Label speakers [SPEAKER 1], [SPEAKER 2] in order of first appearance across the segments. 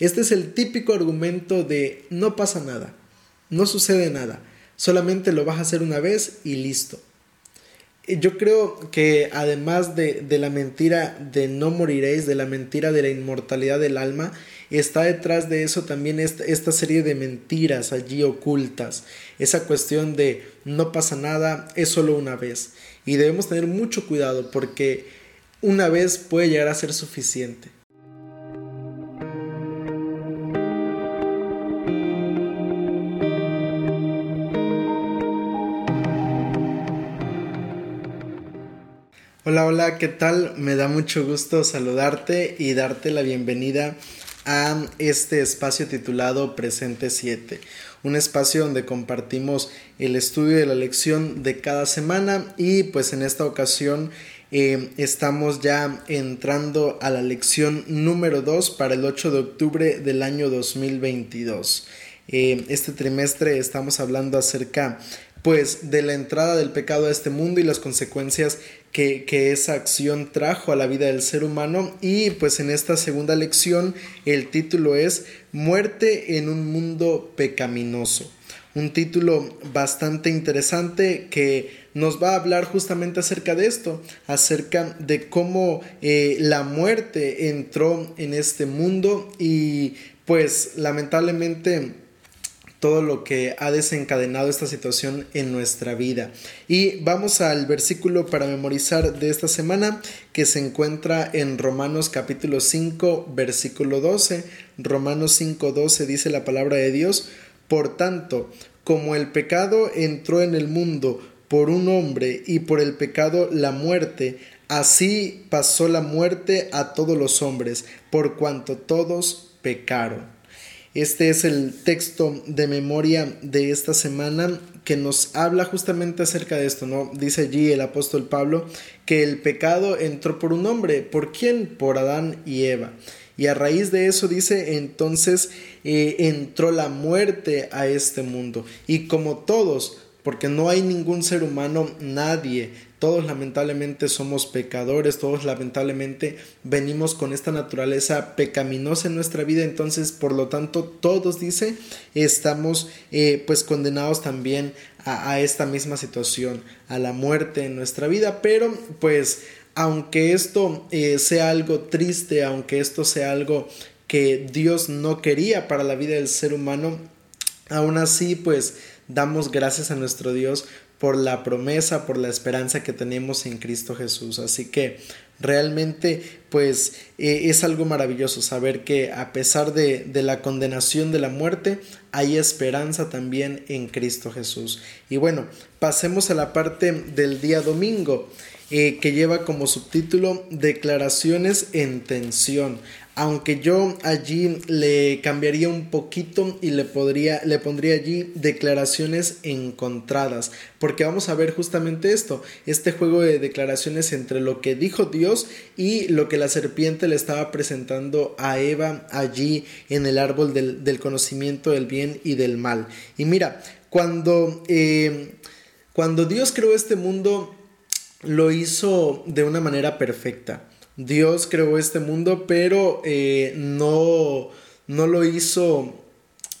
[SPEAKER 1] Este es el típico argumento de no pasa nada, no sucede nada, solamente lo vas a hacer una vez y listo. Yo creo que además de, la mentira de no moriréis, de la mentira de la inmortalidad del alma, está detrás de eso también esta, esta serie de mentiras allí ocultas. Esa cuestión de no pasa nada, es solo una vez. Y debemos tener mucho cuidado porque una vez puede llegar a ser suficiente. Hola, hola, ¿qué tal? Me da mucho gusto saludarte y darte la bienvenida a este espacio titulado Presente 7, un espacio donde compartimos el estudio de la lección de cada semana y pues en esta ocasión eh, estamos ya entrando a la lección número 2 para el 8 de octubre del año 2022. Eh, este trimestre estamos hablando acerca pues de la entrada del pecado a este mundo y las consecuencias que, esa acción trajo a la vida del ser humano y pues en esta segunda lección el título es Muerte en un mundo pecaminoso. Un título bastante interesante que nos va a hablar justamente acerca de esto, acerca de cómo eh, la muerte entró en este mundo y pues lamentablemente todo lo que ha desencadenado esta situación en nuestra vida. Y vamos al versículo para memorizar de esta semana que se encuentra en Romanos capítulo 5 versículo 12. Romanos 5 12 dice la palabra de Dios, por tanto, como el pecado entró en el mundo por un hombre y por el pecado la muerte, así pasó la muerte a todos los hombres, por cuanto todos pecaron. Este es el texto de memoria de esta semana que nos habla justamente acerca de esto, ¿no? Dice allí el apóstol Pablo que el pecado entró por un hombre. ¿Por quién? Por Adán y Eva. Y a raíz de eso dice, entonces eh, entró la muerte a este mundo. Y como todos, porque no hay ningún ser humano, nadie. Todos lamentablemente somos pecadores, todos lamentablemente venimos con esta naturaleza pecaminosa en nuestra vida, entonces por lo tanto todos, dice, estamos eh, pues condenados también a, esta misma situación, a la muerte en nuestra vida, pero pues aunque esto eh, sea algo triste, aunque esto sea algo que Dios no quería para la vida del ser humano, aún así pues damos gracias a nuestro Dios por la promesa, por la esperanza que tenemos en Cristo Jesús. Así que realmente pues eh, es algo maravilloso saber que a pesar de, la condenación de la muerte, hay esperanza también en Cristo Jesús. Y bueno, pasemos a la parte del día domingo. Eh, que lleva como subtítulo Declaraciones en tensión aunque yo allí le cambiaría un poquito y le, podría, le pondría allí declaraciones encontradas, porque vamos a ver justamente esto, este juego de declaraciones entre lo que dijo Dios y lo que la serpiente le estaba presentando a Eva allí en el árbol del, conocimiento del bien y del mal. Y mira, cuando, eh, cuando Dios creó este mundo, lo hizo de una manera perfecta. Dios creó este mundo, pero eh, no, no lo hizo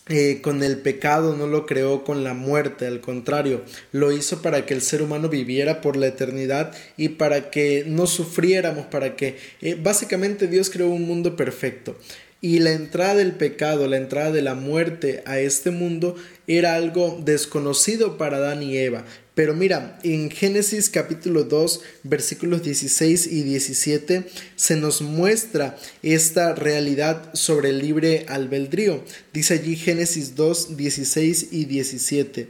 [SPEAKER 1] eh, con el pecado, no lo creó con la muerte, al contrario, lo hizo para que el ser humano viviera por la eternidad y para que no sufriéramos, para que eh, básicamente Dios creó un mundo perfecto. Y la entrada del pecado, la entrada de la muerte a este mundo era algo desconocido para Adán y Eva. Pero mira, en Génesis capítulo 2, versículos 16 y 17, se nos muestra esta realidad sobre el libre albedrío. Dice allí Génesis 2, 16 y 17.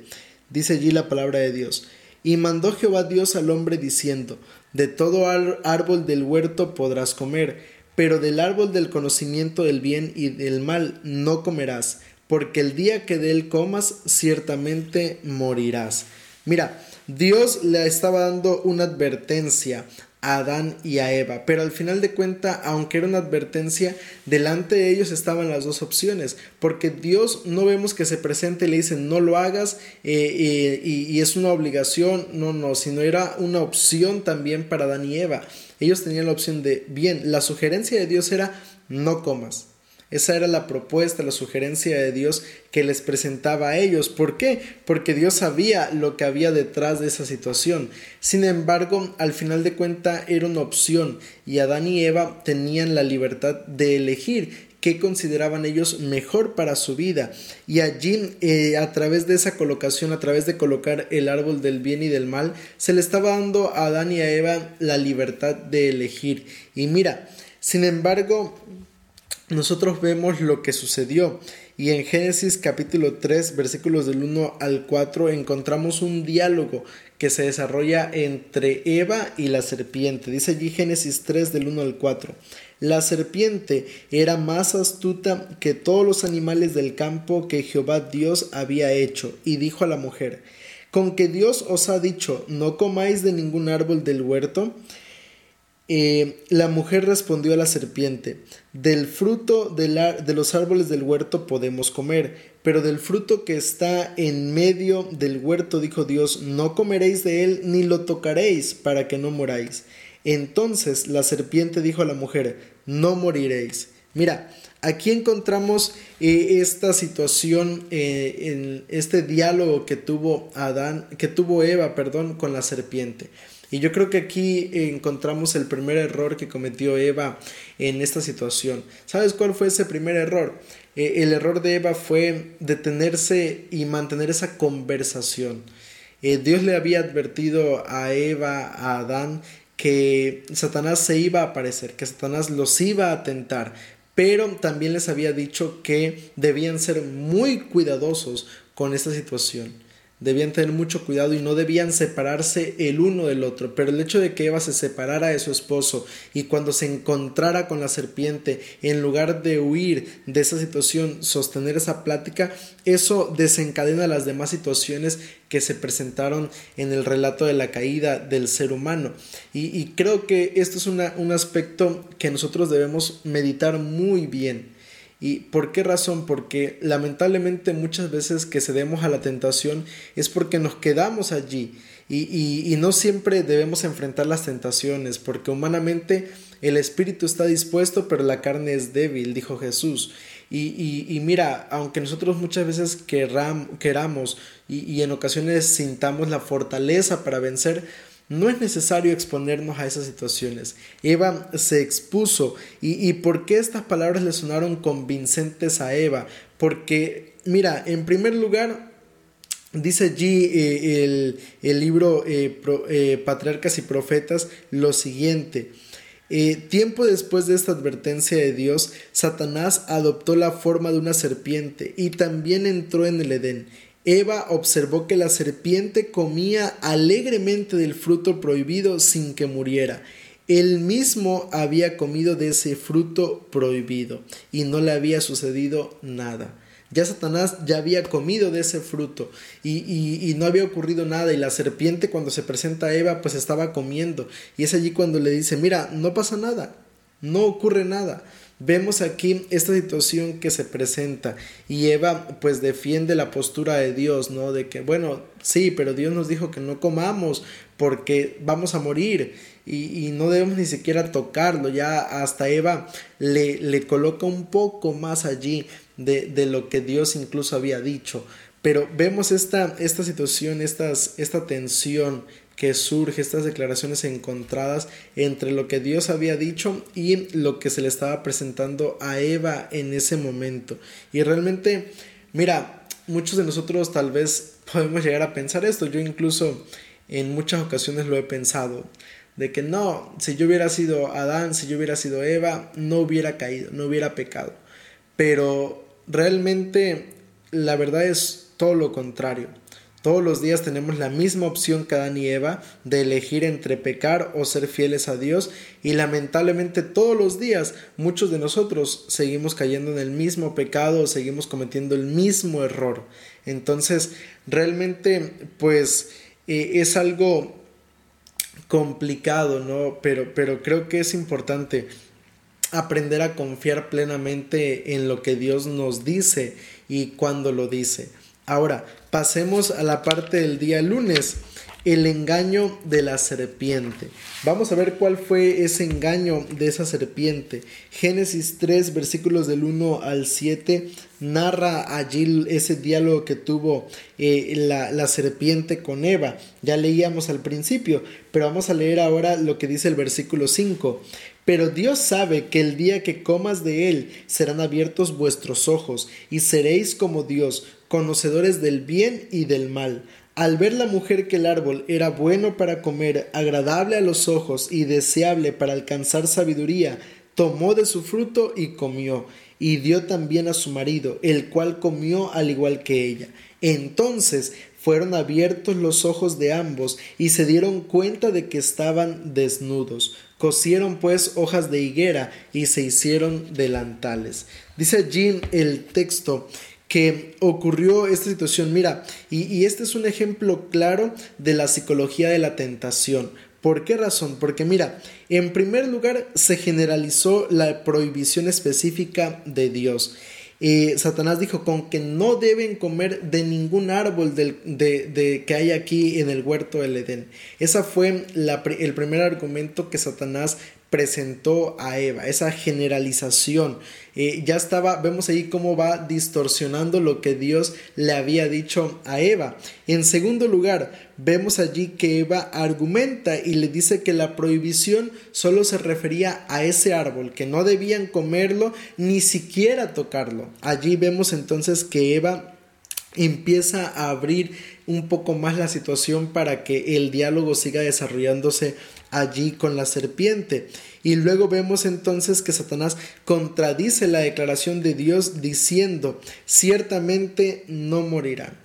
[SPEAKER 1] Dice allí la palabra de Dios. Y mandó Jehová Dios al hombre diciendo, De todo árbol del huerto podrás comer pero del árbol del conocimiento del bien y del mal no comerás, porque el día que de él comas ciertamente morirás. Mira, Dios le estaba dando una advertencia a Adán y a Eva, pero al final de cuenta, aunque era una advertencia, delante de ellos estaban las dos opciones, porque Dios no vemos que se presente y le dicen no lo hagas eh, eh, y, y es una obligación, no, no, sino era una opción también para Adán y Eva ellos tenían la opción de, bien, la sugerencia de Dios era, no comas. Esa era la propuesta, la sugerencia de Dios que les presentaba a ellos. ¿Por qué? Porque Dios sabía lo que había detrás de esa situación. Sin embargo, al final de cuenta era una opción y Adán y Eva tenían la libertad de elegir qué consideraban ellos mejor para su vida. Y allí, eh, a través de esa colocación, a través de colocar el árbol del bien y del mal, se le estaba dando a Adán y a Eva la libertad de elegir. Y mira, sin embargo, nosotros vemos lo que sucedió. Y en Génesis capítulo 3, versículos del 1 al 4, encontramos un diálogo que se desarrolla entre Eva y la serpiente. Dice allí Génesis 3 del 1 al 4. La serpiente era más astuta que todos los animales del campo que Jehová Dios había hecho, y dijo a la mujer, ¿con que Dios os ha dicho, no comáis de ningún árbol del huerto? Eh, la mujer respondió a la serpiente, del fruto de, los árboles del huerto podemos comer, pero del fruto que está en medio del huerto, dijo Dios, no comeréis de él ni lo tocaréis para que no moráis. Entonces la serpiente dijo a la mujer, no moriréis. Mira, aquí encontramos eh, esta situación, eh, en este diálogo que tuvo Adán, que tuvo Eva, perdón, con la serpiente. Y yo creo que aquí encontramos el primer error que cometió Eva en esta situación. ¿Sabes cuál fue ese primer error? Eh, el error de Eva fue detenerse y mantener esa conversación. Dios le había advertido a Eva, a Adán, que Satanás se iba a aparecer, que Satanás los iba a tentar, pero también les había dicho que debían ser muy cuidadosos con esta situación debían tener mucho cuidado y no debían separarse el uno del otro. Pero el hecho de que Eva se separara de su esposo y cuando se encontrara con la serpiente, en lugar de huir de esa situación, sostener esa plática, eso desencadena las demás situaciones que se presentaron en el relato de la caída del ser humano. Y, creo que esto es un aspecto que nosotros debemos meditar muy bien ¿Y por qué razón? Porque lamentablemente muchas veces que cedemos a la tentación es porque nos quedamos allí y, y, no siempre debemos enfrentar las tentaciones porque humanamente el espíritu está dispuesto pero la carne es débil, dijo Jesús. Y, y mira, aunque nosotros muchas veces queramos y en ocasiones sintamos la fortaleza para vencer, no es necesario exponernos a esas situaciones. Eva se expuso. ¿Y, por qué estas palabras le sonaron convincentes a Eva? Porque, mira, en primer lugar, dice allí eh, el, libro eh, eh, Patriarcas y Profetas lo siguiente. tiempo después de esta advertencia de Dios, Satanás adoptó la forma de una serpiente y también entró en el Edén. Eva observó que la serpiente comía alegremente del fruto prohibido sin que muriera. Él mismo había comido de ese fruto prohibido y no le había sucedido nada. Ya Satanás ya había comido de ese fruto y, y, no había ocurrido nada y la serpiente cuando se presenta a Eva pues estaba comiendo y es allí cuando le dice mira no pasa nada, no ocurre nada. Vemos aquí esta situación que se presenta y Eva pues defiende la postura de Dios, ¿no? De que, bueno, sí, pero Dios nos dijo que no comamos porque vamos a morir y, no debemos ni siquiera tocarlo. Ya hasta Eva le, le coloca un poco más allí de, de, lo que Dios incluso había dicho. Pero vemos esta, esta situación, estas, esta tensión que surge, estas declaraciones encontradas entre lo que Dios había dicho y lo que se le estaba presentando a Eva en ese momento. Y realmente, mira, muchos de nosotros tal vez podemos llegar a pensar esto, yo incluso en muchas ocasiones lo he pensado, de que no, si yo hubiera sido Adán, si yo hubiera sido Eva, no hubiera caído, no hubiera pecado. Pero realmente la verdad es todo lo contrario. Todos los días tenemos la misma opción que Adán Eva de elegir entre pecar o ser fieles a Dios y lamentablemente todos los días muchos de nosotros seguimos cayendo en el mismo pecado o seguimos cometiendo el mismo error. Entonces realmente pues eh, es algo complicado, ¿no? Pero, pero creo que es importante aprender a confiar plenamente en lo que Dios nos dice y cuando lo dice. Ahora, pasemos a la parte del día lunes. el engaño de la serpiente. Vamos a ver cuál fue ese engaño de esa serpiente. Génesis 3, versículos del 1 al 7, narra allí ese diálogo que tuvo eh, la, la serpiente con Eva. Ya leíamos al principio, pero vamos a leer ahora lo que dice el versículo 5. Pero Dios sabe que el día que comas de él serán abiertos vuestros ojos, y seréis como Dios, conocedores del bien y del mal. Al ver la mujer que el árbol era bueno para comer, agradable a los ojos y deseable para alcanzar sabiduría, tomó de su fruto y comió, y dio también a su marido, el cual comió al igual que ella. Entonces fueron abiertos los ojos de ambos y se dieron cuenta de que estaban desnudos. Cosieron pues hojas de higuera y se hicieron delantales. Dice allí el texto que ocurrió esta situación. Mira, y, este es un ejemplo claro de la psicología de la tentación. ¿Por qué razón? Porque mira, en primer lugar se generalizó la prohibición específica de Dios. Eh, Satanás dijo con que no deben comer de ningún árbol de, de, que hay aquí en el huerto del Edén. Ese fue el primer argumento que Satanás presentó a Eva, esa generalización. Eh, ya estaba, vemos ahí cómo va distorsionando lo que Dios le había dicho a Eva. En segundo lugar, vemos allí que Eva argumenta y le dice que la prohibición solo se refería a ese árbol, que no debían comerlo ni siquiera tocarlo. Allí vemos entonces que Eva empieza a abrir un poco más la situación para que el diálogo siga desarrollándose allí con la serpiente. Y luego vemos entonces que Satanás contradice la declaración de Dios diciendo, ciertamente no morirán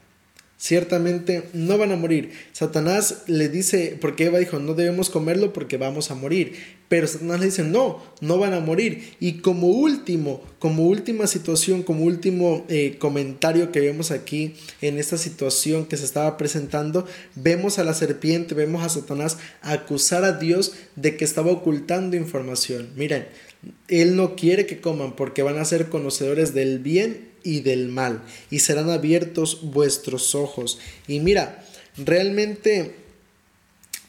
[SPEAKER 1] ciertamente no van a morir. Satanás le dice, porque Eva dijo, no debemos comerlo porque vamos a morir. Pero Satanás le dice, no, no van a morir. Y como último, como última situación, como último eh, comentario que vemos aquí en esta situación que se estaba presentando, vemos a la serpiente, vemos a Satanás acusar a Dios de que estaba ocultando información. Miren, él no quiere que coman porque van a ser conocedores del bien y del mal, y serán abiertos vuestros ojos. Y mira, realmente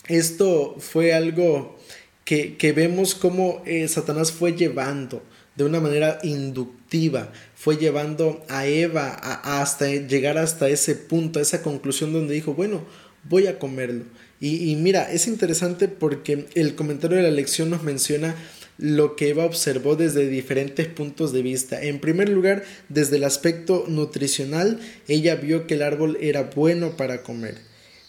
[SPEAKER 1] esto fue algo que, vemos como eh, Satanás fue llevando de una manera inductiva, fue llevando a Eva hasta llegar hasta ese punto, a esa conclusión donde dijo, bueno, voy a comerlo. Y, y mira, es interesante porque el comentario de la lección nos menciona lo que Eva observó desde diferentes puntos de vista. En primer lugar, desde el aspecto nutricional, ella vio que el árbol era bueno para comer.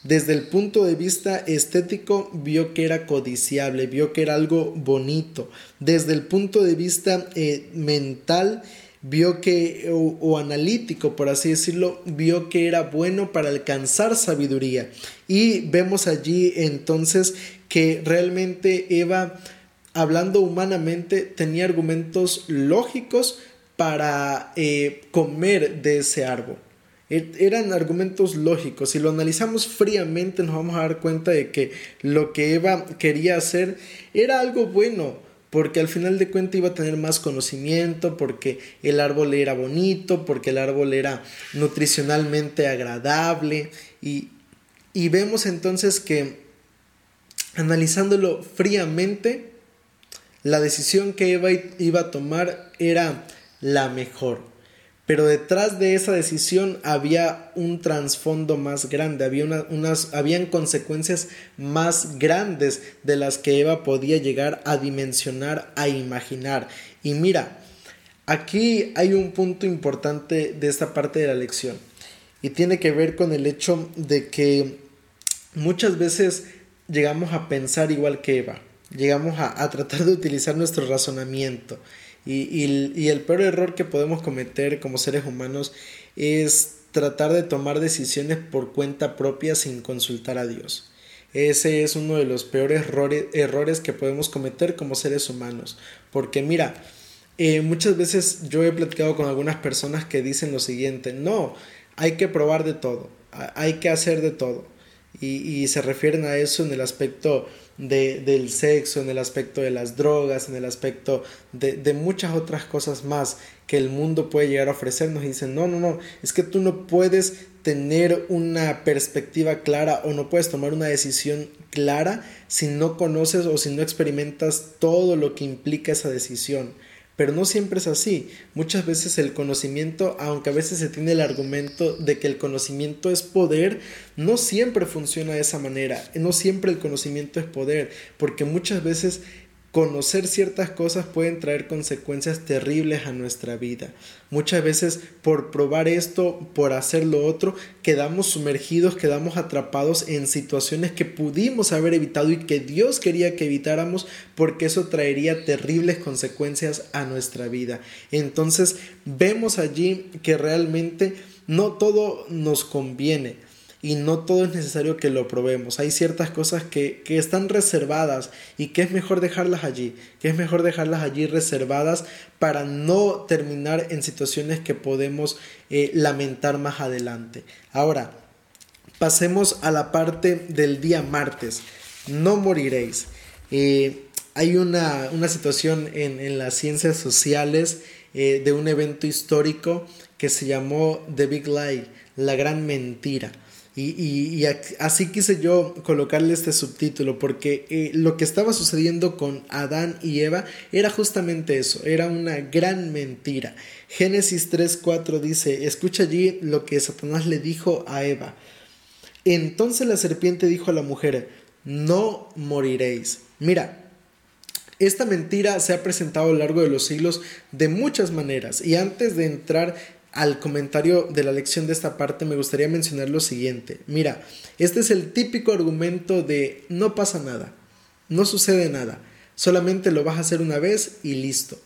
[SPEAKER 1] Desde el punto de vista estético, vio que era codiciable, vio que era algo bonito. Desde el punto de vista eh, mental, vio que, o, o, analítico, por así decirlo, vio que era bueno para alcanzar sabiduría. Y vemos allí entonces que realmente Eva hablando humanamente, tenía argumentos lógicos para eh, comer de ese árbol. E, eran argumentos lógicos. Si lo analizamos fríamente nos vamos a dar cuenta de que lo que Eva quería hacer era algo bueno, porque al final de cuentas iba a tener más conocimiento, porque el árbol era bonito, porque el árbol era nutricionalmente agradable y, y vemos entonces que analizándolo fríamente, la decisión que Eva iba a tomar era la mejor. Pero detrás de esa decisión había un trasfondo más grande, había unas, consecuencias más grandes de las que Eva podía llegar a dimensionar, a imaginar. Y mira, aquí hay un punto importante de esta parte de la lección y tiene que ver con el hecho de que muchas veces llegamos a pensar igual que Eva llegamos a, tratar de utilizar nuestro razonamiento. Y, el peor error que podemos cometer como seres humanos es tratar de tomar decisiones por cuenta propia sin consultar a Dios. Ese es uno de los peores errores, que podemos cometer como seres humanos. Porque mira, eh, muchas veces yo he platicado con algunas personas que dicen lo siguiente, no, hay que probar de todo, hay que hacer de todo. Y, y se refieren a eso en el aspecto de, del sexo, en el aspecto de las drogas, en el aspecto de, de muchas otras cosas más que el mundo puede llegar a ofrecernos y dicen, no, no, no, es que tú no puedes tener una perspectiva clara o no puedes tomar una decisión clara si no conoces o si no experimentas todo lo que implica esa decisión. Pero no siempre es así. Muchas veces el conocimiento, aunque a veces se tiene el argumento de que el conocimiento es poder, no siempre funciona de esa manera. No siempre el conocimiento es poder, porque muchas veces conocer ciertas cosas pueden traer consecuencias terribles a nuestra vida. Muchas veces por probar esto, por hacer lo otro, quedamos sumergidos, quedamos atrapados en situaciones que pudimos haber evitado y que Dios quería que evitáramos porque eso traería terribles consecuencias a nuestra vida. Entonces vemos allí que realmente no todo nos conviene y no todo es necesario que lo probemos. Hay ciertas cosas que, están reservadas y que es mejor dejarlas allí, que es mejor dejarlas allí reservadas para no terminar en situaciones que podemos eh, lamentar más adelante. Ahora, pasemos a la parte del día martes. No moriréis. Eh, hay una, situación en, las ciencias sociales eh, de un evento histórico que se llamó The Big Lie, la gran mentira. Y, así quise yo colocarle este subtítulo, porque eh, lo que estaba sucediendo con Adán y Eva era justamente eso, era una gran mentira. Génesis 3.4 dice, escucha allí lo que Satanás le dijo a Eva. Entonces la serpiente dijo a la mujer, no moriréis. Mira, esta mentira se ha presentado a lo largo de los siglos de muchas maneras y antes de entrar al comentario de la lección de esta parte me gustaría mencionar lo siguiente. Mira, este es el típico argumento de no pasa nada, no sucede nada, solamente lo vas a hacer una vez y listo.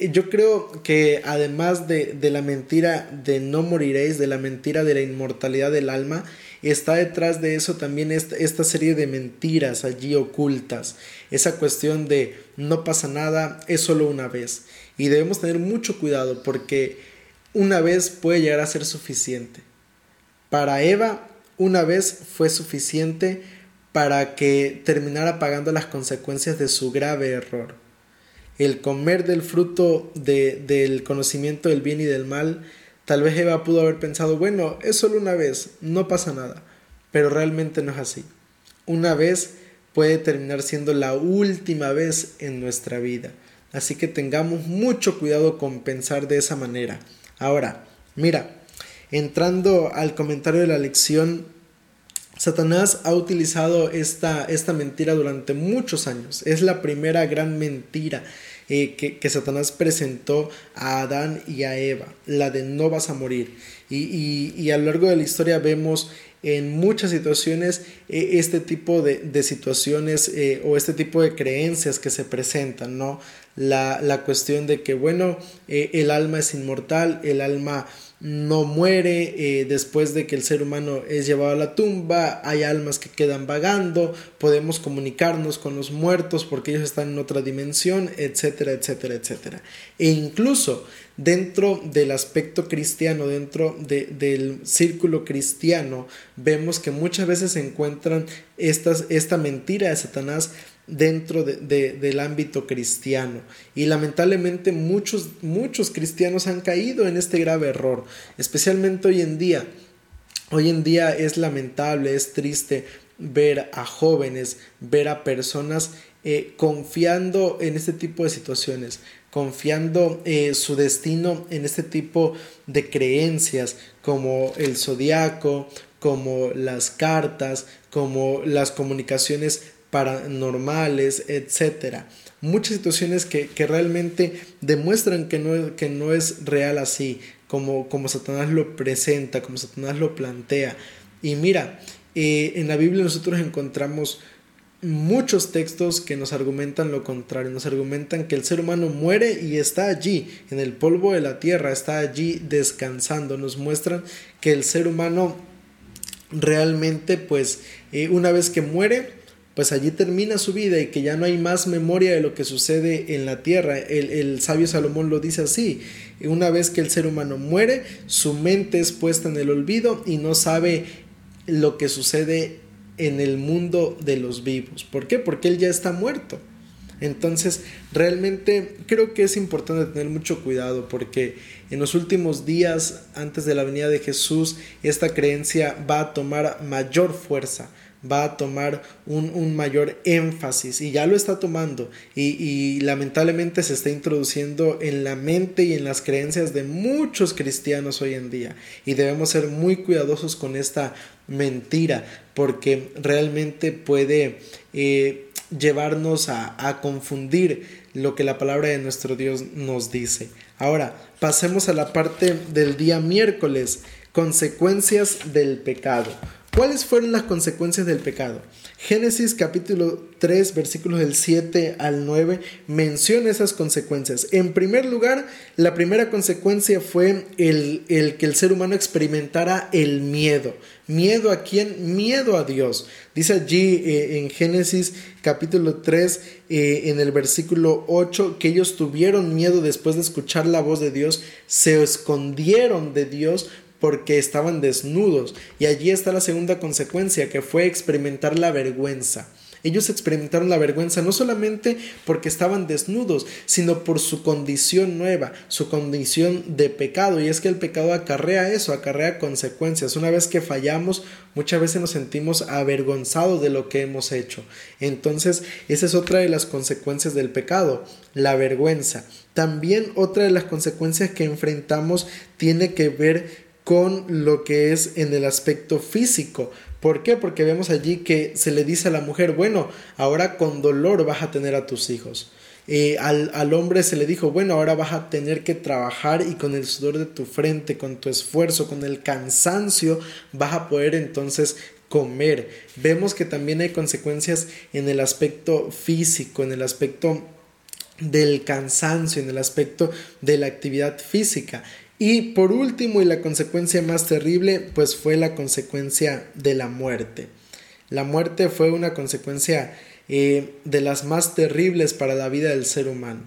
[SPEAKER 1] Yo creo que además de, la mentira de no moriréis, de la mentira de la inmortalidad del alma, está detrás de eso también esta, esta serie de mentiras allí ocultas. Esa cuestión de no pasa nada, es solo una vez. Y debemos tener mucho cuidado porque una vez puede llegar a ser suficiente. Para Eva, una vez fue suficiente para que terminara pagando las consecuencias de su grave error. El comer del fruto del conocimiento del bien y del mal, tal vez Eva pudo haber pensado, bueno, es solo una vez, no pasa nada, pero realmente no es así. Una vez puede terminar siendo la última vez en nuestra vida. Así que tengamos mucho cuidado con pensar de esa manera. Ahora, mira, entrando al comentario de la lección, Satanás ha utilizado esta, esta mentira durante muchos años. Es la primera gran mentira eh, que, Satanás presentó a Adán y a Eva, la de no vas a morir. Y, a lo largo de la historia vemos en muchas situaciones eh, este tipo de, situaciones eh, o este tipo de creencias que se presentan, ¿no? La, la cuestión de que, bueno, el alma es inmortal, el alma no muere eh, después de que el ser humano es llevado a la tumba, hay almas que quedan vagando, podemos comunicarnos con los muertos porque ellos están en otra dimensión, etcétera, etcétera, etcétera. E incluso dentro del aspecto cristiano, dentro del círculo cristiano, vemos que muchas veces se encuentran estas, esta mentira de Satanás dentro de, del ámbito cristiano. Y lamentablemente muchos, muchos cristianos han caído en este grave error, especialmente hoy en día. Hoy en día es lamentable, es triste ver a jóvenes, ver a personas eh, confiando en este tipo de situaciones, confiando eh, su destino en este tipo de creencias como el zodiaco, como las cartas, como las comunicaciones paranormales, etcétera. Muchas situaciones que, realmente demuestran que no, que no es real así, como, como Satanás lo presenta, como Satanás lo plantea. Y mira, eh, en la Biblia nosotros encontramos muchos textos que nos argumentan lo contrario, nos argumentan que el ser humano muere y está allí, en el polvo de la tierra, está allí descansando, nos muestran que el ser humano realmente pues eh, una vez que muere pues allí termina su vida y que ya no hay más memoria de lo que sucede en la tierra. El, sabio Salomón lo dice así, una vez que el ser humano muere, su mente es puesta en el olvido y no sabe lo que sucede en el mundo de los vivos. ¿Por qué? Porque Él ya está muerto. Entonces, realmente creo que es importante tener mucho cuidado porque en los últimos días, antes de la venida de Jesús, esta creencia va a tomar mayor fuerza va a tomar un, mayor énfasis y ya lo está tomando y, lamentablemente se está introduciendo en la mente y en las creencias de muchos cristianos hoy en día y debemos ser muy cuidadosos con esta mentira porque realmente puede eh, llevarnos a, a confundir lo que la palabra de nuestro Dios nos dice. Ahora, pasemos a la parte del día miércoles, consecuencias del pecado. ¿Cuáles fueron las consecuencias del pecado? Génesis capítulo 3 versículos del 7 al 9 menciona esas consecuencias. En primer lugar, la primera consecuencia fue el, que el ser humano experimentara el miedo. ¿Miedo a quién? Miedo a Dios. Dice allí eh, en Génesis capítulo 3 eh, en el versículo 8 que ellos tuvieron miedo después de escuchar la voz de Dios, se escondieron de Dios porque estaban desnudos. Y allí está la segunda consecuencia, que fue experimentar la vergüenza. Ellos experimentaron la vergüenza no solamente porque estaban desnudos, sino por su condición nueva, su condición de pecado. Y es que el pecado acarrea eso, acarrea consecuencias. Una vez que fallamos, muchas veces nos sentimos avergonzados de lo que hemos hecho. Entonces, esa es otra de las consecuencias del pecado, la vergüenza. También otra de las consecuencias que enfrentamos tiene que ver con lo que es en el aspecto físico. ¿Por qué? Porque vemos allí que se le dice a la mujer, bueno, ahora con dolor vas a tener a tus hijos. Eh, al, al, hombre se le dijo, bueno, ahora vas a tener que trabajar y con el sudor de tu frente, con tu esfuerzo, con el cansancio, vas a poder entonces comer. Vemos que también hay consecuencias en el aspecto físico, en el aspecto del cansancio, en el aspecto de la actividad física. Y por último, y la consecuencia más terrible, pues fue la consecuencia de la muerte. La muerte fue una consecuencia eh, de las más terribles para la vida del ser humano.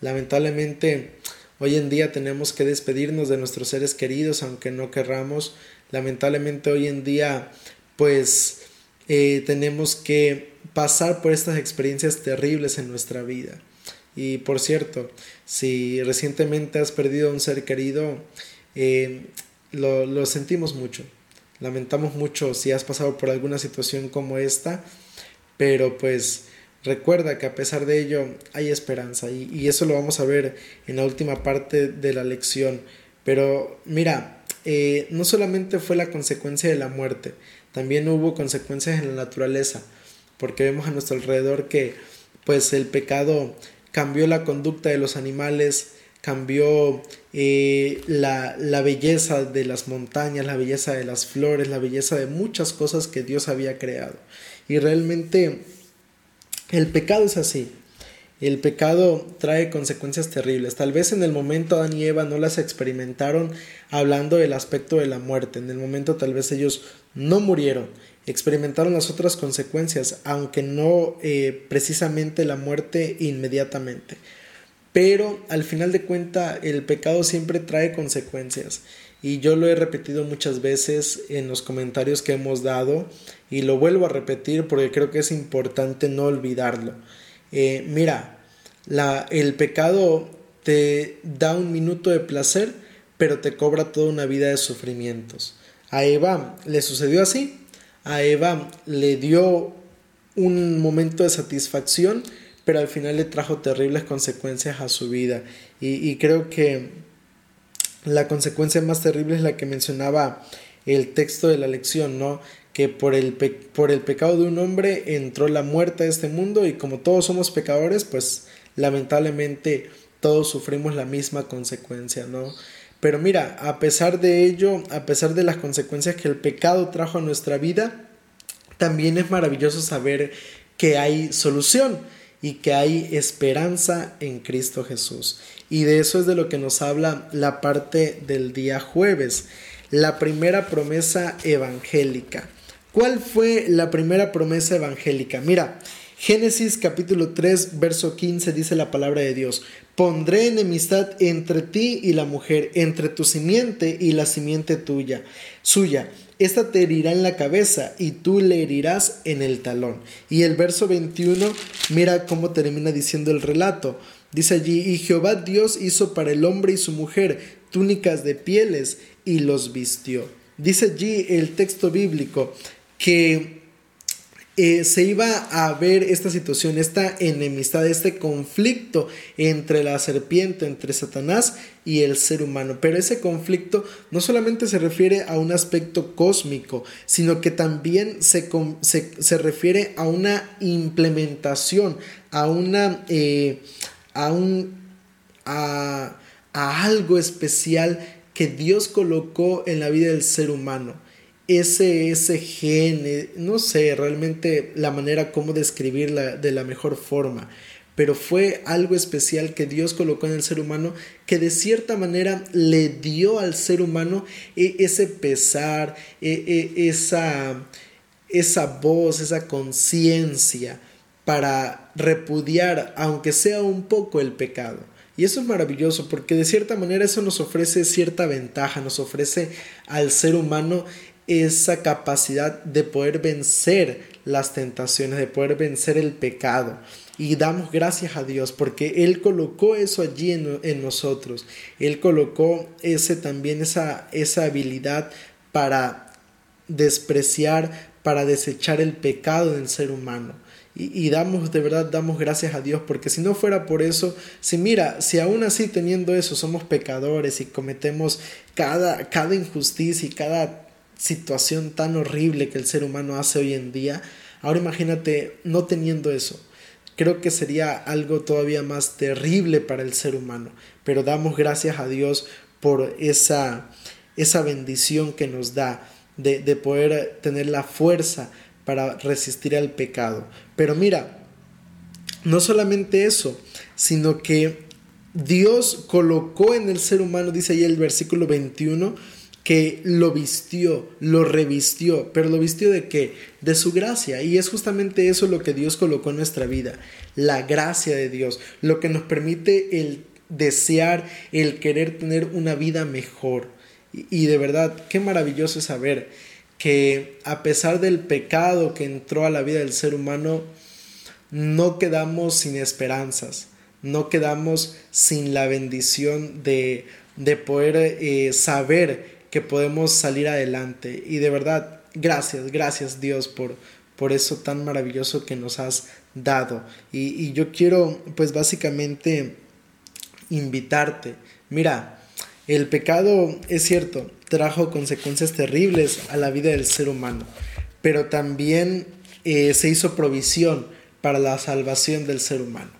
[SPEAKER 1] Lamentablemente, hoy en día tenemos que despedirnos de nuestros seres queridos, aunque no querramos. Lamentablemente, hoy en día, pues eh, tenemos que pasar por estas experiencias terribles en nuestra vida. Y por cierto, si recientemente has perdido a un ser querido, eh, lo, lo, sentimos mucho. Lamentamos mucho si has pasado por alguna situación como esta, pero pues recuerda que a pesar de ello hay esperanza y, y eso lo vamos a ver en la última parte de la lección. Pero mira, eh, no solamente fue la consecuencia de la muerte, también hubo consecuencias en la naturaleza, porque vemos a nuestro alrededor que pues el pecado cambió la conducta de los animales, cambió eh, la, la, belleza de las montañas, la belleza de las flores, la belleza de muchas cosas que Dios había creado. Y realmente el pecado es así. El pecado trae consecuencias terribles. Tal vez en el momento Adán y Eva no las experimentaron hablando del aspecto de la muerte. En el momento tal vez ellos no murieron experimentaron las otras consecuencias, aunque no eh, precisamente la muerte inmediatamente. Pero al final de cuenta el pecado siempre trae consecuencias. Y yo lo he repetido muchas veces en los comentarios que hemos dado y lo vuelvo a repetir porque creo que es importante no olvidarlo. Eh, mira, el pecado te da un minuto de placer, pero te cobra toda una vida de sufrimientos. A Eva le sucedió así, a Eva le dio un momento de satisfacción, pero al final le trajo terribles consecuencias a su vida. Y, creo que la consecuencia más terrible es la que mencionaba el texto de la lección, ¿no? Que por el, por el pecado de un hombre entró la muerte a este mundo y como todos somos pecadores, pues lamentablemente todos sufrimos la misma consecuencia, ¿no? Pero mira, a pesar de ello, a pesar de las consecuencias que el pecado trajo a nuestra vida, también es maravilloso saber que hay solución y que hay esperanza en Cristo Jesús. Y de eso es de lo que nos habla la parte del día jueves, la primera promesa evangélica. ¿Cuál fue la primera promesa evangélica? Mira, Génesis capítulo 3, verso 15 dice la palabra de Dios, Pondré enemistad entre ti y la mujer, entre tu simiente y la simiente tuya, suya. Esta te herirá en la cabeza y tú le herirás en el talón. Y el verso 21, mira cómo termina diciendo el relato. Dice allí, y Jehová Dios hizo para el hombre y su mujer túnicas de pieles y los vistió. Dice allí el texto bíblico que eh, se iba a ver esta situación, esta enemistad, este conflicto entre la serpiente, entre Satanás y el ser humano. Pero ese conflicto no solamente se refiere a un aspecto cósmico, sino que también se, se, refiere a una implementación, a una... Eh, a, un, a algo especial que Dios colocó en la vida del ser humano ese, ese gen, no sé realmente la manera como describirla de la mejor forma, pero fue algo especial que Dios colocó en el ser humano que de cierta manera le dio al ser humano e, ese pesar, e, e, esa, esa voz, esa conciencia para repudiar, aunque sea un poco, el pecado. Y eso es maravilloso porque de cierta manera eso nos ofrece cierta ventaja, nos ofrece al ser humano esa capacidad de poder vencer las tentaciones, de poder vencer el pecado. Y damos gracias a Dios porque Él colocó eso allí en, nosotros. Él colocó ese también esa, esa habilidad para despreciar, para desechar el pecado del ser humano. Y, y, damos, de verdad, damos gracias a Dios, porque si no fuera por eso, si mira, si aún así teniendo eso somos pecadores y cometemos cada, cada injusticia y cada situación tan horrible que el ser humano hace hoy en día, ahora imagínate no teniendo eso. Creo que sería algo todavía más terrible para el ser humano, pero damos gracias a Dios por esa, esa bendición que nos da de, de poder tener la fuerza para resistir al pecado. Pero mira, no solamente eso, sino que Dios colocó en el ser humano, dice ahí el versículo 21, que lo vistió, lo revistió, pero lo vistió de qué? De su gracia. Y es justamente eso lo que Dios colocó en nuestra vida, la gracia de Dios, lo que nos permite el desear, el querer tener una vida mejor. Y, de verdad, qué maravilloso es saber que a pesar del pecado que entró a la vida del ser humano, no quedamos sin esperanzas, no quedamos sin la bendición de, de poder eh, saber que podemos salir adelante. Y de verdad, gracias, gracias Dios por, por eso tan maravilloso que nos has dado. Y, yo quiero, pues básicamente, invitarte. Mira, el pecado, es cierto, trajo consecuencias terribles a la vida del ser humano, pero también eh, se hizo provisión para la salvación del ser humano.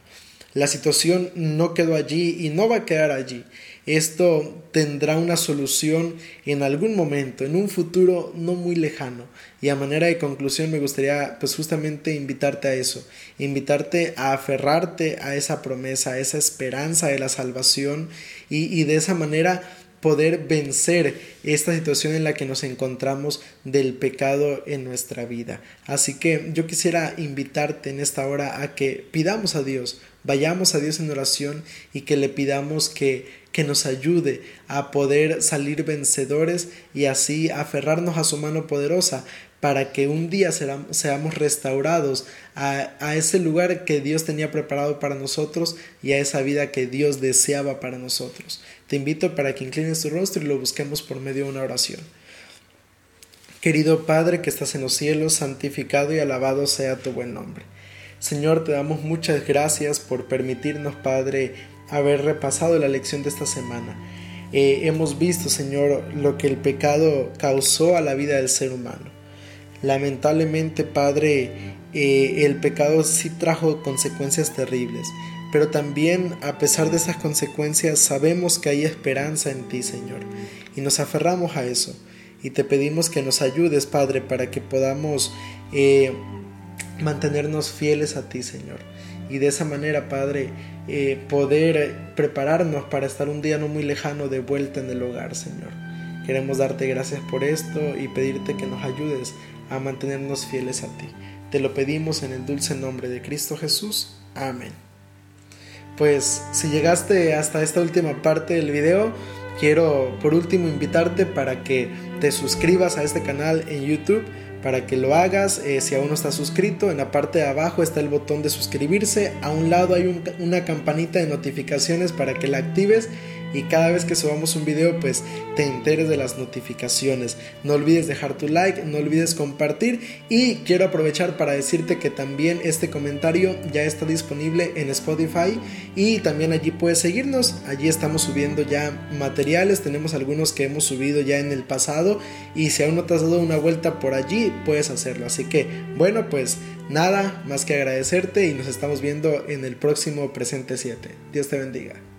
[SPEAKER 1] La situación no quedó allí y no va a quedar allí. Esto tendrá una solución en algún momento, en un futuro no muy lejano. Y a manera de conclusión me gustaría pues justamente invitarte a eso, invitarte a aferrarte a esa promesa, a esa esperanza de la salvación y, y de esa manera poder vencer esta situación en la que nos encontramos del pecado en nuestra vida. Así que yo quisiera invitarte en esta hora a que pidamos a Dios, vayamos a Dios en oración y que le pidamos que que nos ayude a poder salir vencedores y así aferrarnos a su mano poderosa para que un día seamos restaurados a, a, ese lugar que Dios tenía preparado para nosotros y a esa vida que Dios deseaba para nosotros. Te invito para que inclines tu rostro y lo busquemos por medio de una oración. Querido Padre que estás en los cielos, santificado y alabado sea tu buen nombre. Señor, te damos muchas gracias por permitirnos, Padre, haber repasado la lección de esta semana. Eh, hemos visto, Señor, lo que el pecado causó a la vida del ser humano. Lamentablemente, Padre, eh, el pecado sí trajo consecuencias terribles, pero también a pesar de esas consecuencias sabemos que hay esperanza en ti, Señor, y nos aferramos a eso. Y te pedimos que nos ayudes, Padre, para que podamos eh, mantenernos fieles a ti, Señor. Y de esa manera, Padre, eh, poder prepararnos para estar un día no muy lejano de vuelta en el hogar, Señor. Queremos darte gracias por esto y pedirte que nos ayudes a mantenernos fieles a ti. Te lo pedimos en el dulce nombre de Cristo Jesús. Amén. pues si llegaste hasta esta última parte del video, quiero por último invitarte para que te suscribas a este canal en YouTube para que lo hagas. Eh, si aún no estás suscrito, en la parte de abajo está el botón de suscribirse. A un lado hay una campanita de notificaciones para que la actives y cada vez que subamos un video pues te enteres de las notificaciones. No olvides dejar tu like, no olvides compartir y quiero aprovechar para decirte que también este comentario ya está disponible en Spotify y también allí puedes seguirnos. Allí estamos subiendo ya materiales, tenemos algunos que hemos subido ya en el pasado y si aún no te has dado una vuelta por allí puedes hacerlo. Así que bueno pues nada más que agradecerte y nos estamos viendo en el próximo presente 7. Dios te bendiga.